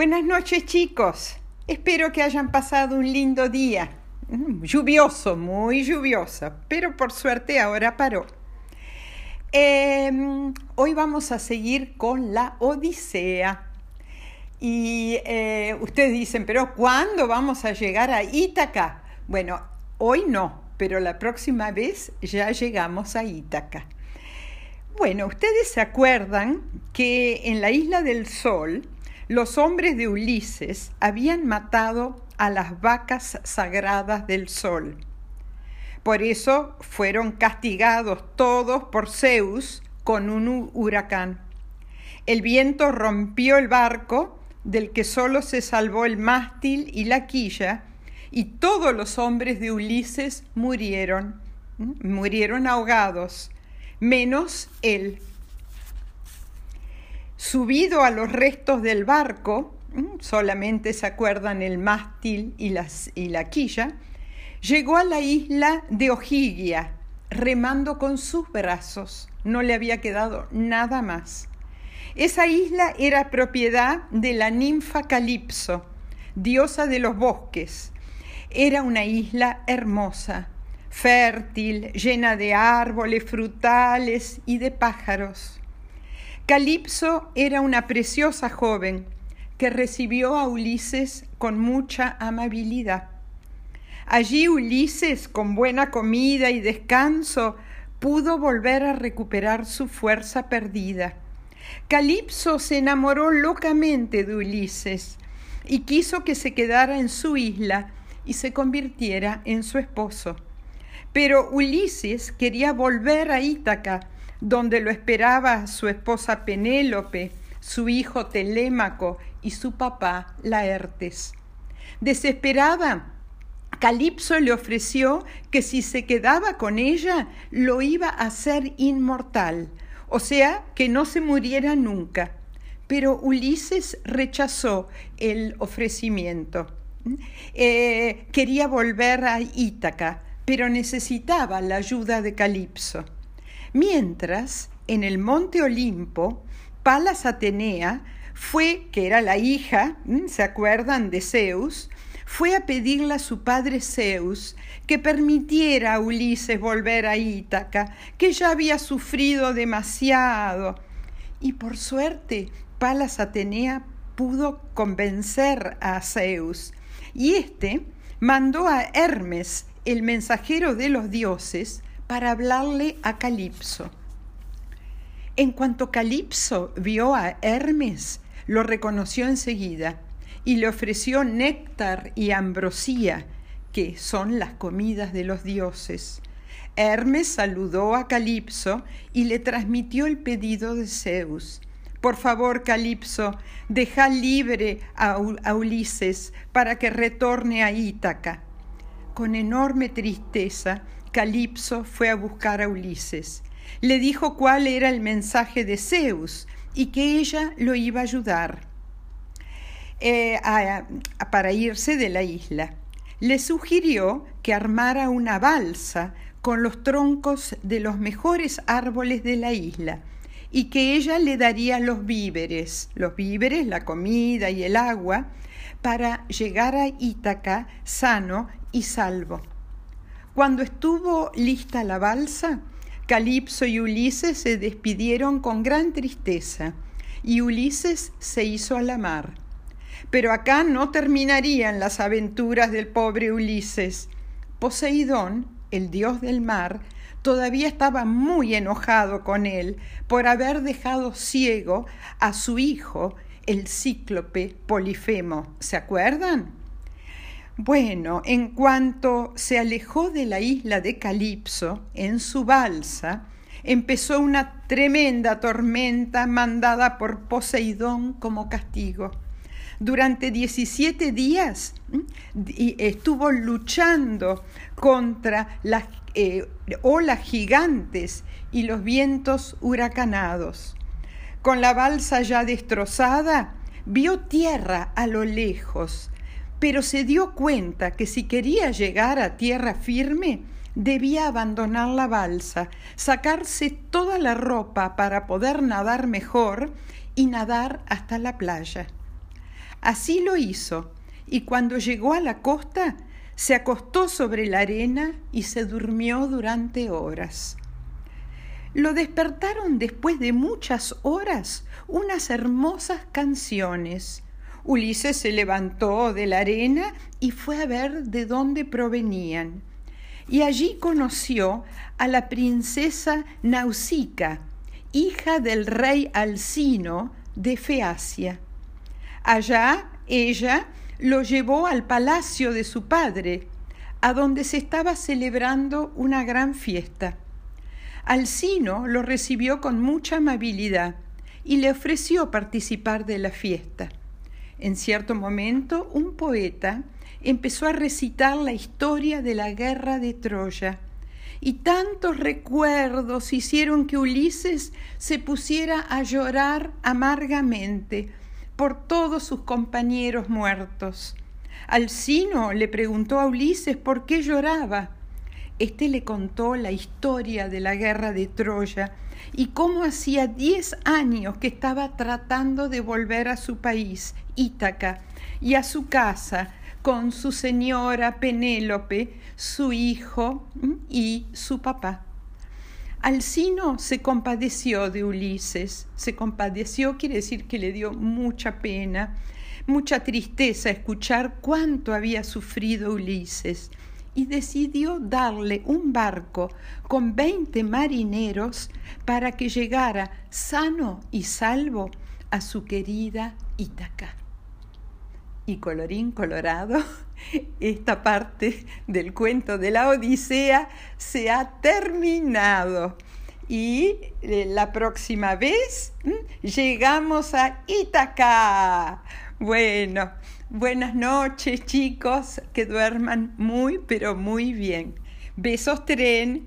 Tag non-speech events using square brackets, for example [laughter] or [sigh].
Buenas noches chicos. Espero que hayan pasado un lindo día. Mm, lluvioso, muy lluvioso, pero por suerte ahora paró. Em, hoy vamos a seguir con la Odisea. Y eh, ustedes dicen, pero ¿cuándo vamos a llegar a Ítaca? Bueno, hoy no, pero la próxima vez ya llegamos a Ítaca. Bueno, ustedes se acuerdan que en la isla del Sol, los hombres de Ulises habían matado a las vacas sagradas del sol. Por eso fueron castigados todos por Zeus con un huracán. El viento rompió el barco, del que solo se salvó el mástil y la quilla, y todos los hombres de Ulises murieron, murieron ahogados, menos él. Subido a los restos del barco, solamente se acuerdan el mástil y, la quilla, llegó a la isla de Ojigia, remando con sus brazos. No le había quedado nada más. Esa isla era propiedad de la ninfa Calipso, diosa de los bosques. Era una isla hermosa, fértil, llena de árboles frutales y de pájaros. Calipso era una preciosa joven que recibió a Ulises con mucha amabilidad. Allí Ulises, con buena comida y descanso, pudo volver a recuperar su fuerza perdida. Calipso se enamoró locamente de Ulises y quiso que se quedara en su isla y se convirtiera en su esposo. Pero Ulises quería volver a Ítaca donde lo esperaba su esposa Penélope, su hijo Telémaco y su papá Laertes. Desesperada, Calipso le ofreció que si se quedaba con ella lo iba a hacer inmortal, o sea, que no se muriera nunca. Pero Ulises rechazó el ofrecimiento. Eh, quería volver a Ítaca, pero necesitaba la ayuda de Calipso. Mientras, en el monte Olimpo, Palas Atenea fue, que era la hija, ¿se acuerdan de Zeus? Fue a pedirle a su padre Zeus que permitiera a Ulises volver a Ítaca, que ya había sufrido demasiado. Y por suerte, Palas Atenea pudo convencer a Zeus. Y éste mandó a Hermes, el mensajero de los dioses, para hablarle a Calipso. En cuanto Calipso vio a Hermes, lo reconoció enseguida y le ofreció néctar y ambrosía, que son las comidas de los dioses. Hermes saludó a Calipso y le transmitió el pedido de Zeus. Por favor, Calipso, deja libre a, Ulises para que retorne a Ítaca. Con enorme tristeza, Calipso fue a buscar a Ulises. Le dijo cuál era el mensaje de Zeus y que ella lo iba a ayudar eh, para irse de la isla. Le sugirió que armara una balsa con los troncos de los mejores árboles de la isla y que ella le daría los víveres, los víveres, la comida y el agua, para llegar a Ítaca sano y salvo. Cuando estuvo lista la balsa, Calipso y Ulises se despidieron con gran tristeza y Ulises se hizo a la mar. Pero acá no terminarían las aventuras del pobre Ulises. Poseidón, el dios del mar, todavía estaba muy enojado con él por haber dejado ciego a su hijo, el cíclope Polifemo. ¿Se acuerdan? Bueno, en cuanto se alejó de la isla de Calipso, en su balsa, empezó una tremenda tormenta mandada por Poseidón como castigo. Durante 17 días estuvo luchando contra las eh, olas gigantes y los vientos huracanados. Con la balsa ya destrozada, vio tierra a lo lejos pero se dio cuenta que si quería llegar a tierra firme, debía abandonar la balsa, sacarse toda la ropa para poder nadar mejor y nadar hasta la playa. Así lo hizo, y cuando llegó a la costa, se acostó sobre la arena y se durmió durante horas. Lo despertaron después de muchas horas unas hermosas canciones. Ulises se levantó de la arena y fue a ver de dónde provenían. Y allí conoció a la princesa Nausica, hija del rey Alcino de Feacia. Allá ella lo llevó al palacio de su padre, a donde se estaba celebrando una gran fiesta. Alcino lo recibió con mucha amabilidad y le ofreció participar de la fiesta. En cierto momento, un poeta empezó a recitar la historia de la guerra de Troya, y tantos recuerdos hicieron que Ulises se pusiera a llorar amargamente por todos sus compañeros muertos. Alcino le preguntó a Ulises por qué lloraba. Este le contó la historia de la guerra de Troya y cómo hacía diez años que estaba tratando de volver a su país, Ítaca, y a su casa con su señora Penélope, su hijo y su papá. Alcino se compadeció de Ulises, se compadeció quiere decir que le dio mucha pena, mucha tristeza escuchar cuánto había sufrido Ulises y decidió darle un barco con veinte marineros para que llegara sano y salvo a su querida Ítaca. Y colorín colorado, [laughs] esta parte del cuento de la Odisea se ha terminado. Y eh, la próxima vez llegamos a Ítaca. Bueno, buenas noches chicos, que duerman muy, pero muy bien. Besos tren.